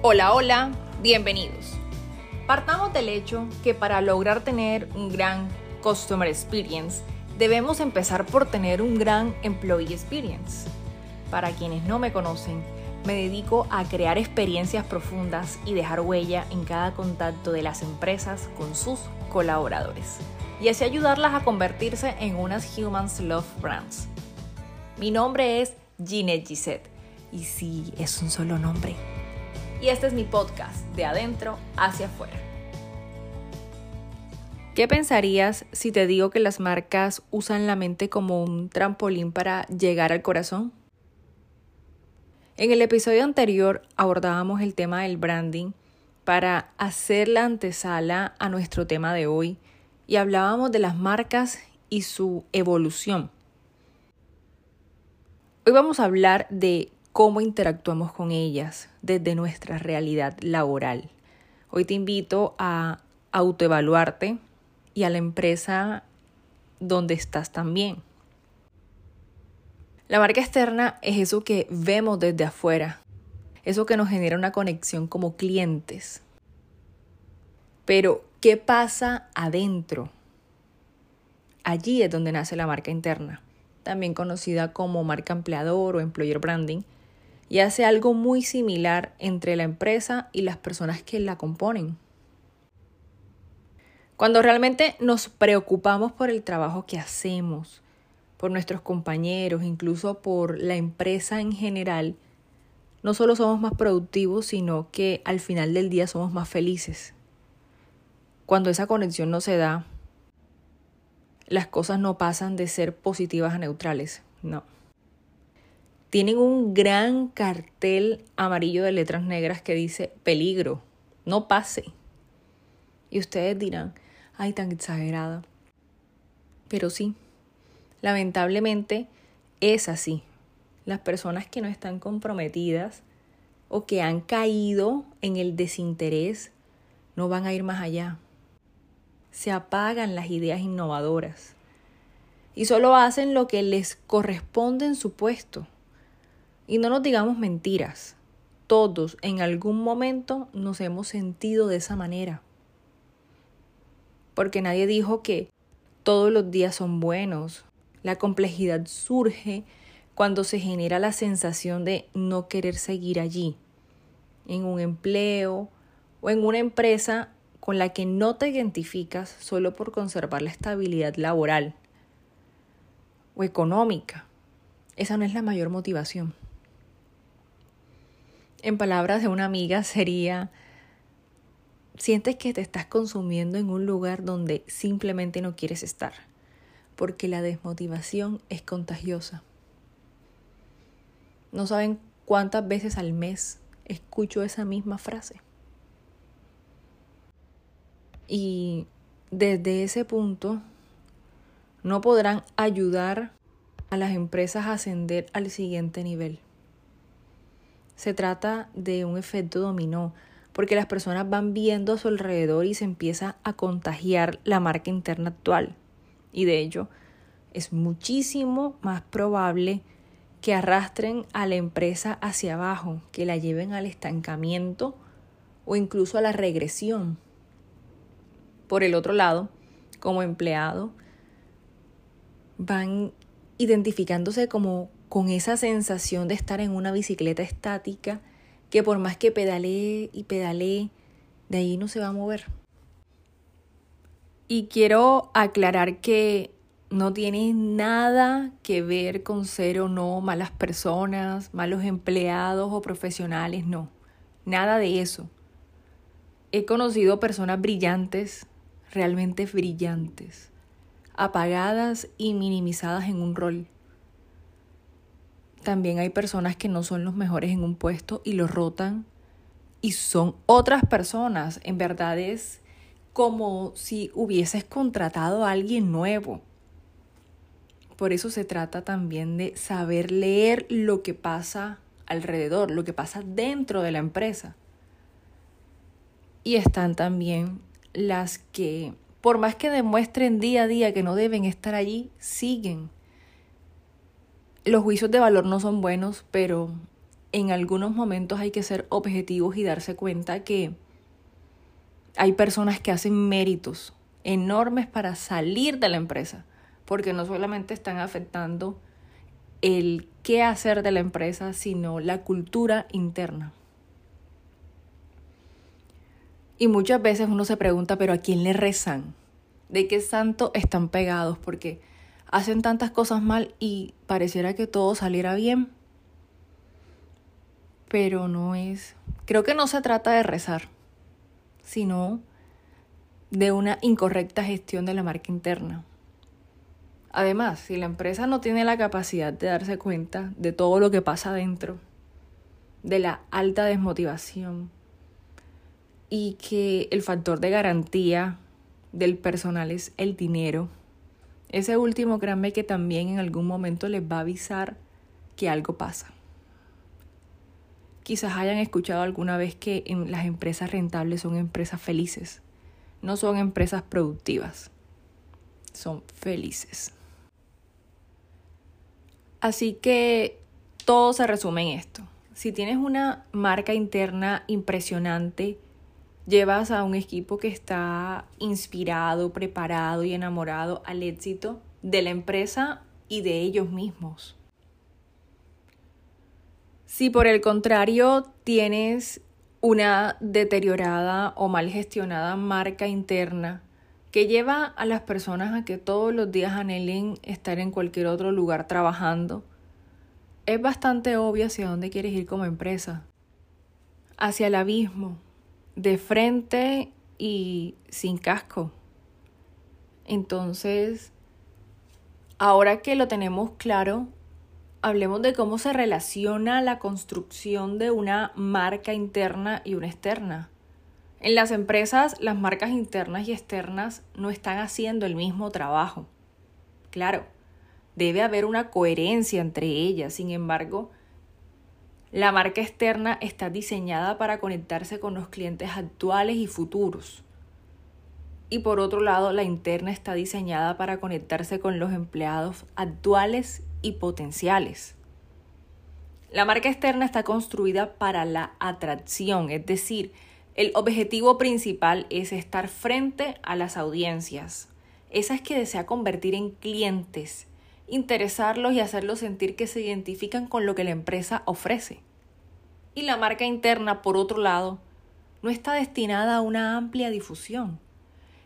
Hola, hola, bienvenidos. Partamos del hecho que para lograr tener un gran Customer Experience, debemos empezar por tener un gran Employee Experience. Para quienes no me conocen, me dedico a crear experiencias profundas y dejar huella en cada contacto de las empresas con sus colaboradores y así ayudarlas a convertirse en unas Humans Love Brands. Mi nombre es Ginette Gisette y sí, es un solo nombre. Y este es mi podcast, de adentro hacia afuera. ¿Qué pensarías si te digo que las marcas usan la mente como un trampolín para llegar al corazón? En el episodio anterior abordábamos el tema del branding para hacer la antesala a nuestro tema de hoy y hablábamos de las marcas y su evolución. Hoy vamos a hablar de cómo interactuamos con ellas desde nuestra realidad laboral. Hoy te invito a autoevaluarte y a la empresa donde estás también. La marca externa es eso que vemos desde afuera, eso que nos genera una conexión como clientes. Pero, ¿qué pasa adentro? Allí es donde nace la marca interna, también conocida como marca empleador o employer branding, y hace algo muy similar entre la empresa y las personas que la componen. Cuando realmente nos preocupamos por el trabajo que hacemos, por nuestros compañeros, incluso por la empresa en general, no solo somos más productivos, sino que al final del día somos más felices. Cuando esa conexión no se da, las cosas no pasan de ser positivas a neutrales, no. Tienen un gran cartel amarillo de letras negras que dice peligro, no pase. Y ustedes dirán, ay, tan exagerada. Pero sí, Lamentablemente es así. Las personas que no están comprometidas o que han caído en el desinterés no van a ir más allá. Se apagan las ideas innovadoras y solo hacen lo que les corresponde en su puesto. Y no nos digamos mentiras. Todos en algún momento nos hemos sentido de esa manera. Porque nadie dijo que todos los días son buenos la complejidad surge cuando se genera la sensación de no querer seguir allí, en un empleo o en una empresa con la que no te identificas solo por conservar la estabilidad laboral o económica. Esa no es la mayor motivación. En palabras de una amiga sería, sientes que te estás consumiendo en un lugar donde simplemente no quieres estar porque la desmotivación es contagiosa. No saben cuántas veces al mes escucho esa misma frase. Y desde ese punto no podrán ayudar a las empresas a ascender al siguiente nivel. Se trata de un efecto dominó, porque las personas van viendo a su alrededor y se empieza a contagiar la marca interna actual. Y de hecho, es muchísimo más probable que arrastren a la empresa hacia abajo, que la lleven al estancamiento o incluso a la regresión. Por el otro lado, como empleado, van identificándose como con esa sensación de estar en una bicicleta estática que por más que pedalee y pedalee, de ahí no se va a mover. Y quiero aclarar que no tiene nada que ver con ser o no malas personas, malos empleados o profesionales, no. Nada de eso. He conocido personas brillantes, realmente brillantes, apagadas y minimizadas en un rol. También hay personas que no son los mejores en un puesto y lo rotan y son otras personas. En verdad es como si hubieses contratado a alguien nuevo. Por eso se trata también de saber leer lo que pasa alrededor, lo que pasa dentro de la empresa. Y están también las que, por más que demuestren día a día que no deben estar allí, siguen. Los juicios de valor no son buenos, pero en algunos momentos hay que ser objetivos y darse cuenta que hay personas que hacen méritos enormes para salir de la empresa, porque no solamente están afectando el qué hacer de la empresa, sino la cultura interna. Y muchas veces uno se pregunta, pero ¿a quién le rezan? ¿De qué santo están pegados? Porque hacen tantas cosas mal y pareciera que todo saliera bien. Pero no es. Creo que no se trata de rezar, sino de una incorrecta gestión de la marca interna. Además, si la empresa no tiene la capacidad de darse cuenta de todo lo que pasa adentro, de la alta desmotivación, y que el factor de garantía del personal es el dinero. Ese último, créanme que también en algún momento les va a avisar que algo pasa. Quizás hayan escuchado alguna vez que las empresas rentables son empresas felices, no son empresas productivas, son felices. Así que todo se resume en esto. Si tienes una marca interna impresionante, llevas a un equipo que está inspirado, preparado y enamorado al éxito de la empresa y de ellos mismos. Si por el contrario tienes una deteriorada o mal gestionada marca interna que lleva a las personas a que todos los días anhelen estar en cualquier otro lugar trabajando, es bastante obvio hacia dónde quieres ir como empresa. Hacia el abismo, de frente y sin casco. Entonces, ahora que lo tenemos claro, hablemos de cómo se relaciona la construcción de una marca interna y una externa. En las empresas, las marcas internas y externas no están haciendo el mismo trabajo. Claro, debe haber una coherencia entre ellas, sin embargo, la marca externa está diseñada para conectarse con los clientes actuales y futuros. Y por otro lado, la interna está diseñada para conectarse con los empleados actuales y potenciales. La marca externa está construida para la atracción, es decir, el objetivo principal es estar frente a las audiencias, esas que desea convertir en clientes interesarlos y hacerlos sentir que se identifican con lo que la empresa ofrece. Y la marca interna, por otro lado, no está destinada a una amplia difusión.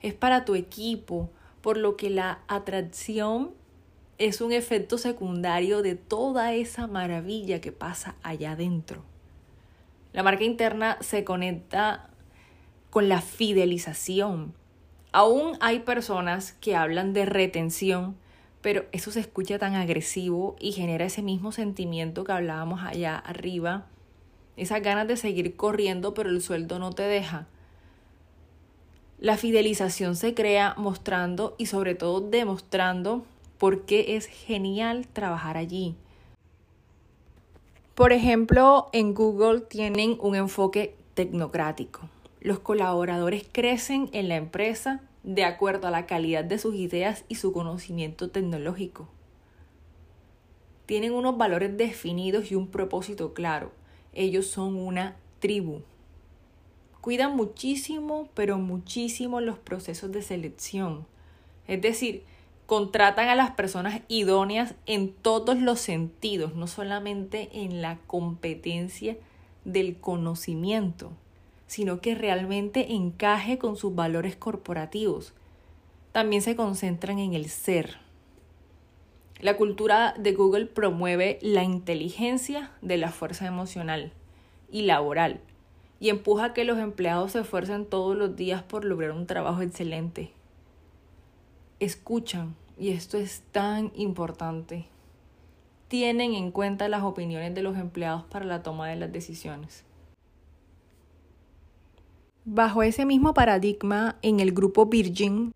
Es para tu equipo, por lo que la atracción es un efecto secundario de toda esa maravilla que pasa allá adentro. La marca interna se conecta con la fidelización. Aún hay personas que hablan de retención, pero eso se escucha tan agresivo y genera ese mismo sentimiento que hablábamos allá arriba, esas ganas de seguir corriendo, pero el sueldo no te deja. La fidelización se crea mostrando y sobre todo demostrando por qué es genial trabajar allí. Por ejemplo, en Google tienen un enfoque tecnocrático. Los colaboradores crecen en la empresa de acuerdo a la calidad de sus ideas y su conocimiento tecnológico. Tienen unos valores definidos y un propósito claro. Ellos son una tribu. Cuidan muchísimo, pero muchísimo los procesos de selección. Es decir, contratan a las personas idóneas en todos los sentidos, no solamente en la competencia del conocimiento sino que realmente encaje con sus valores corporativos. También se concentran en el ser. La cultura de Google promueve la inteligencia de la fuerza emocional y laboral y empuja a que los empleados se esfuercen todos los días por lograr un trabajo excelente. Escuchan, y esto es tan importante. Tienen en cuenta las opiniones de los empleados para la toma de las decisiones. Bajo ese mismo paradigma, en el grupo Virgin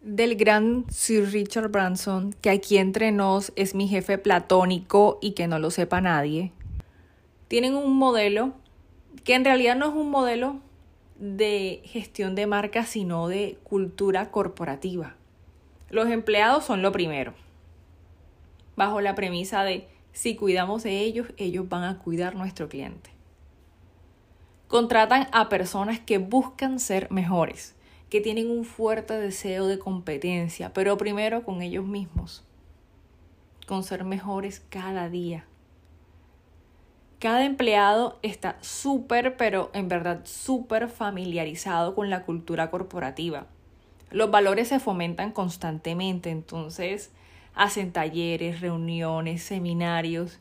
del gran Sir Richard Branson, que aquí entre nos es mi jefe platónico y que no lo sepa nadie, tienen un modelo que en realidad no es un modelo de gestión de marca, sino de cultura corporativa. Los empleados son lo primero, bajo la premisa de Si cuidamos de ellos, ellos van a cuidar nuestro cliente. Contratan a personas que buscan ser mejores, que tienen un fuerte deseo de competencia, pero primero con ellos mismos, con ser mejores cada día. Cada empleado está súper, pero en verdad súper familiarizado con la cultura corporativa. Los valores se fomentan constantemente, entonces hacen talleres, reuniones, seminarios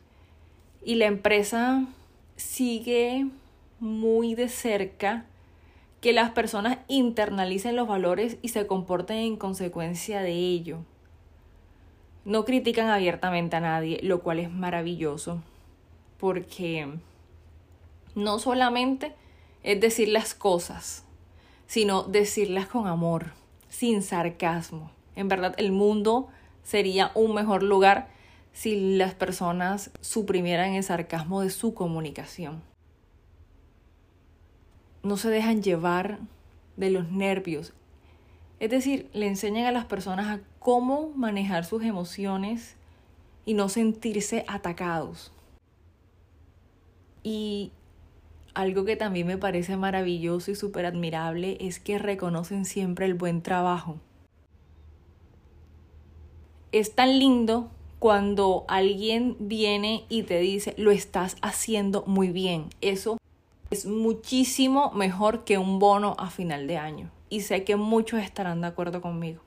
y la empresa sigue muy de cerca que las personas internalicen los valores y se comporten en consecuencia de ello. No critican abiertamente a nadie, lo cual es maravilloso, porque no solamente es decir las cosas, sino decirlas con amor, sin sarcasmo. En verdad, el mundo sería un mejor lugar si las personas suprimieran el sarcasmo de su comunicación. No se dejan llevar de los nervios. Es decir, le enseñan a las personas a cómo manejar sus emociones y no sentirse atacados. Y algo que también me parece maravilloso y súper admirable es que reconocen siempre el buen trabajo es tan lindo cuando alguien viene y te dice, lo estás haciendo muy bien. Eso es muchísimo mejor que un bono a final de año. Y sé que muchos estarán de acuerdo conmigo.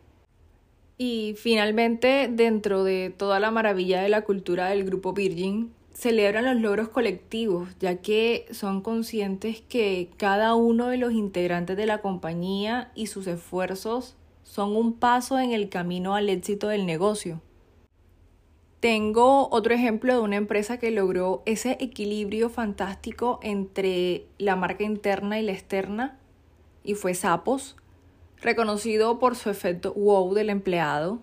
Y finalmente, dentro de toda la maravilla de la cultura del grupo Virgin, celebran los logros colectivos, ya que son conscientes que cada uno de los integrantes de la compañía y sus esfuerzos son un paso en el camino al éxito del negocio. Tengo otro ejemplo de una empresa que logró ese equilibrio fantástico entre la marca interna y la externa y fue Sapos, reconocido por su efecto wow del empleado,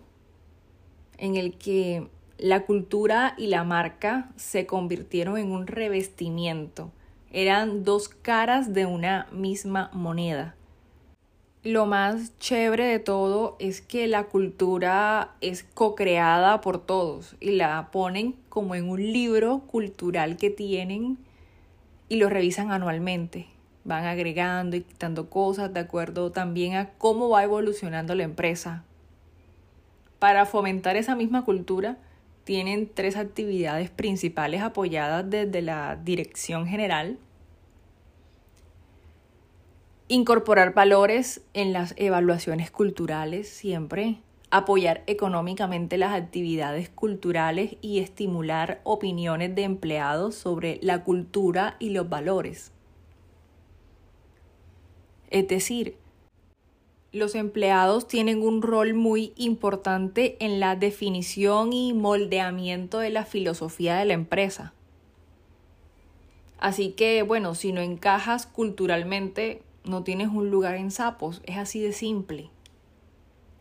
en el que la cultura y la marca se convirtieron en un revestimiento. Eran dos caras de una misma moneda lo más chévere de todo es que la cultura es co-creada por todos y la ponen como en un libro cultural que tienen y lo revisan anualmente. Van agregando y quitando cosas de acuerdo también a cómo va evolucionando la empresa. Para fomentar esa misma cultura, tienen tres actividades principales apoyadas desde la dirección general incorporar valores en las evaluaciones culturales siempre, apoyar económicamente las actividades culturales y estimular opiniones de empleados sobre la cultura y los valores. Es decir, los empleados tienen un rol muy importante en la definición y moldeamiento de la filosofía de la empresa. Así que, bueno, si no encajas culturalmente, no tienes un lugar en sapos, es así de simple.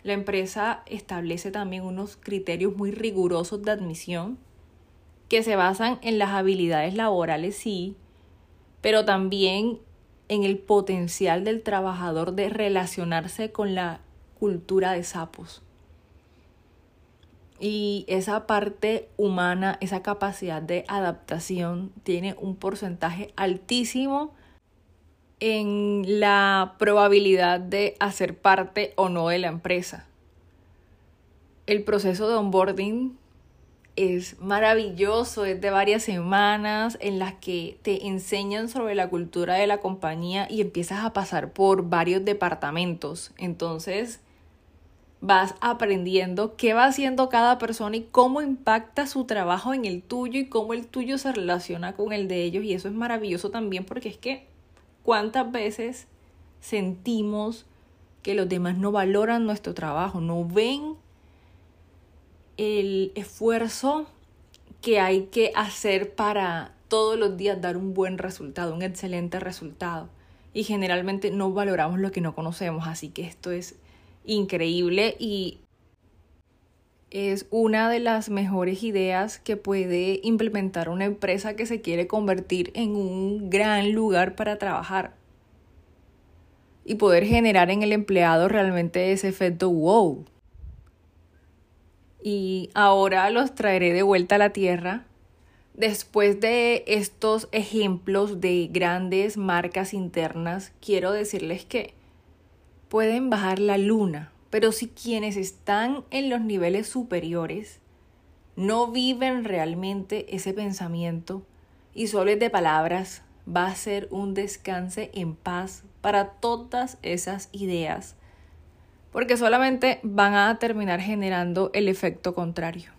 La empresa establece también unos criterios muy rigurosos de admisión que se basan en las habilidades laborales, sí, pero también en el potencial del trabajador de relacionarse con la cultura de sapos. Y esa parte humana, esa capacidad de adaptación tiene un porcentaje altísimo en la probabilidad de hacer parte o no de la empresa. El proceso de onboarding es maravilloso, es de varias semanas en las que te enseñan sobre la cultura de la compañía y empiezas a pasar por varios departamentos. Entonces vas aprendiendo qué va haciendo cada persona y cómo impacta su trabajo en el tuyo y cómo el tuyo se relaciona con el de ellos. Y eso es maravilloso también porque es que ¿Cuántas veces sentimos que los demás no valoran nuestro trabajo, no ven el esfuerzo que hay que hacer para todos los días dar un buen resultado, un excelente resultado? Y generalmente no valoramos lo que no conocemos, así que esto es increíble y es una de las mejores ideas que puede implementar una empresa que se quiere convertir en un gran lugar para trabajar y poder generar en el empleado realmente ese efecto wow. Y ahora los traeré de vuelta a la tierra Después de estos ejemplos de grandes marcas internas, quiero decirles que pueden bajar la luna, pero si quienes están en los niveles superiores no viven realmente ese pensamiento y solo es de palabras, va a ser un descanse en paz para todas esas ideas, porque solamente van a terminar generando el efecto contrario.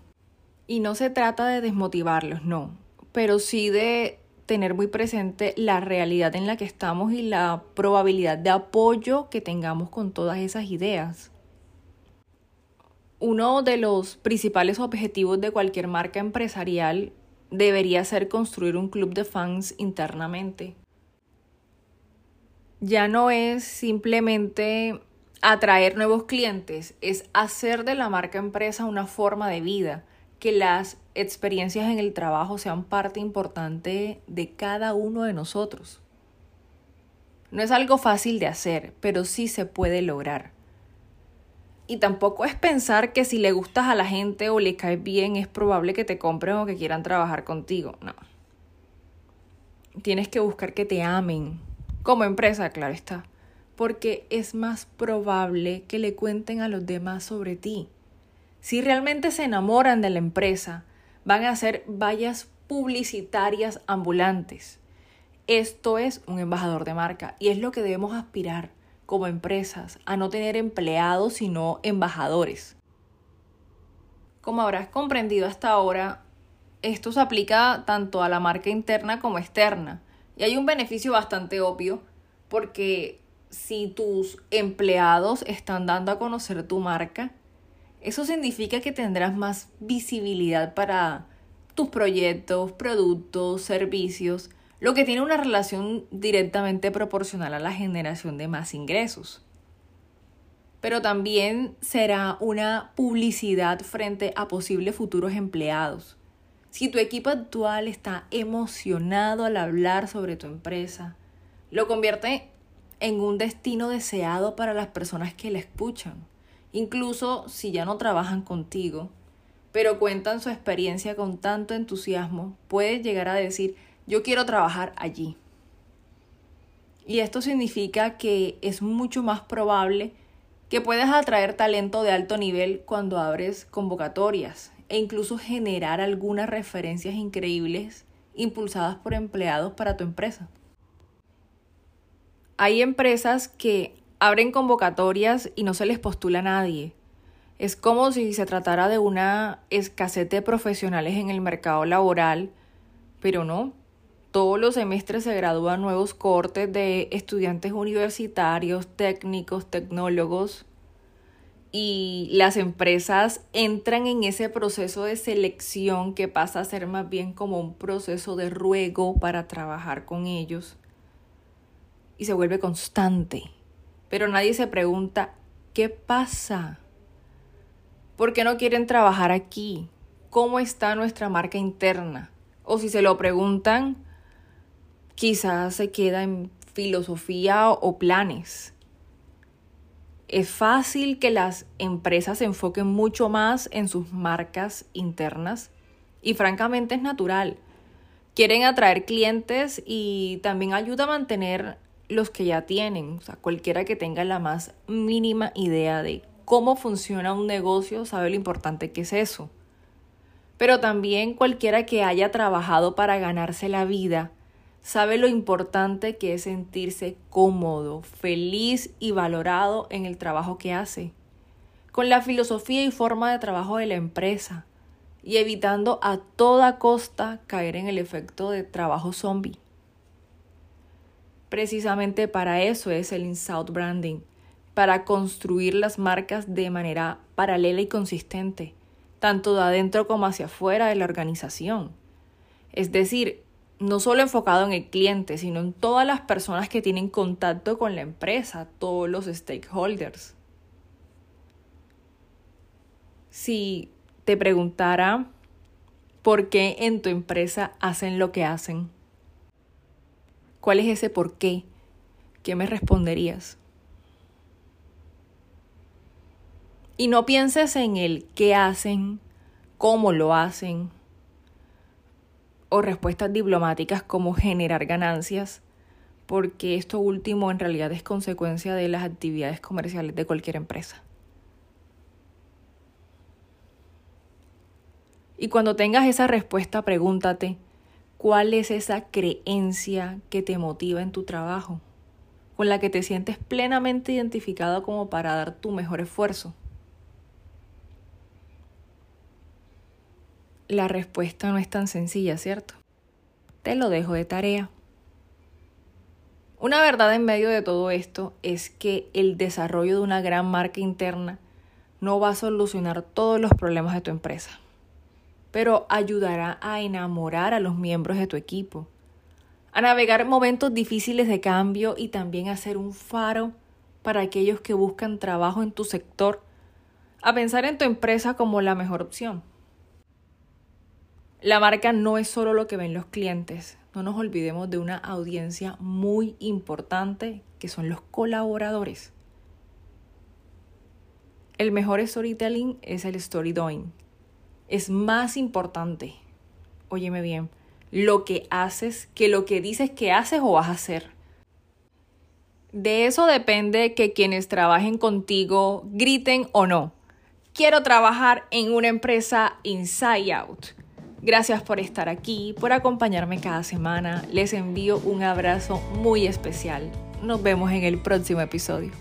Y no se trata de desmotivarlos, no, pero sí de tener muy presente la realidad en la que estamos y la probabilidad de apoyo que tengamos con todas esas ideas. Uno de los principales objetivos de cualquier marca empresarial debería ser construir un club de fans internamente. Ya no es simplemente atraer nuevos clientes, es hacer de la marca empresa una forma de vida, que las experiencias en el trabajo sean parte importante de cada uno de nosotros. No es algo fácil de hacer, pero sí se puede lograr. Y tampoco es pensar que si le gustas a la gente o le caes bien es probable que te compren o que quieran trabajar contigo. No. Tienes que buscar que te amen. Como empresa, claro está. Porque es más probable que le cuenten a los demás sobre ti. Si realmente se enamoran de la empresa, van a ser vallas publicitarias ambulantes. Esto es un embajador de marca y es lo que debemos aspirar como empresas, a no tener empleados sino embajadores. Como habrás comprendido hasta ahora, esto se aplica tanto a la marca interna como externa. Y hay un beneficio bastante obvio porque si tus empleados están dando a conocer tu marca, eso significa que tendrás más visibilidad para tus proyectos, productos, servicios, lo que tiene una relación directamente proporcional a la generación de más ingresos. Pero también será una publicidad frente a posibles futuros empleados. Si tu equipo actual está emocionado al hablar sobre tu empresa, lo convierte en un destino deseado para las personas que la escuchan incluso si ya no trabajan contigo, pero cuentan su experiencia con tanto entusiasmo, puedes llegar a decir, yo quiero trabajar allí. Y esto significa que es mucho más probable que puedas atraer talento de alto nivel cuando abres convocatorias e incluso generar algunas referencias increíbles impulsadas por empleados para tu empresa. Hay empresas que abren convocatorias y no se les postula a nadie. Es como si se tratara de una escasez de profesionales en el mercado laboral, pero no. Todos los semestres se gradúan nuevos cortes de estudiantes universitarios, técnicos, tecnólogos, y las empresas entran en ese proceso de selección que pasa a ser más bien como un proceso de ruego para trabajar con ellos y se vuelve constante pero nadie se pregunta, ¿qué pasa? ¿Por qué no quieren trabajar aquí? ¿Cómo está nuestra marca interna? O si se lo preguntan, quizás se queda en filosofía o planes. Es fácil que las empresas se enfoquen mucho más en sus marcas internas y francamente es natural. Quieren atraer clientes y también ayuda a mantener los que ya tienen, o sea, cualquiera que tenga la más mínima idea de cómo funciona un negocio sabe lo importante que es eso. Pero también cualquiera que haya trabajado para ganarse la vida sabe lo importante que es sentirse cómodo, feliz y valorado en el trabajo que hace, con la filosofía y forma de trabajo de la empresa y evitando a toda costa caer en el efecto de trabajo zombie. Precisamente para eso es el in-south branding, para construir las marcas de manera paralela y consistente, tanto de adentro como hacia afuera de la organización. Es decir, no solo enfocado en el cliente, sino en todas las personas que tienen contacto con la empresa, todos los stakeholders. Si te preguntara por qué en tu empresa hacen lo que hacen, ¿Cuál es ese por qué? ¿Qué me responderías? Y no pienses en el qué hacen, cómo lo hacen, o respuestas diplomáticas como generar ganancias, porque esto último en realidad es consecuencia de las actividades comerciales de cualquier empresa. Y cuando tengas esa respuesta, pregúntate, ¿cuál es esa creencia que te motiva en tu trabajo? Con la que te sientes plenamente identificado como para dar tu mejor esfuerzo. La respuesta no es tan sencilla, ¿cierto? Te lo dejo de tarea. Una verdad en medio de todo esto es que el desarrollo de una gran marca interna no va a solucionar todos los problemas de tu empresa, pero ayudará a enamorar a los miembros de tu equipo, a navegar momentos difíciles de cambio y también a ser un faro para aquellos que buscan trabajo en tu sector, a pensar en tu empresa como la mejor opción. La marca no es solo lo que ven los clientes. No nos olvidemos de una audiencia muy importante que son los colaboradores. El mejor storytelling es el story doing. Es más importante, óyeme bien, lo que haces que lo que dices que haces o vas a hacer. De eso depende que quienes trabajen contigo griten o no. Quiero trabajar en una empresa inside out Gracias por estar aquí, por acompañarme cada semana. Les envío un abrazo muy especial. Nos vemos en el próximo episodio.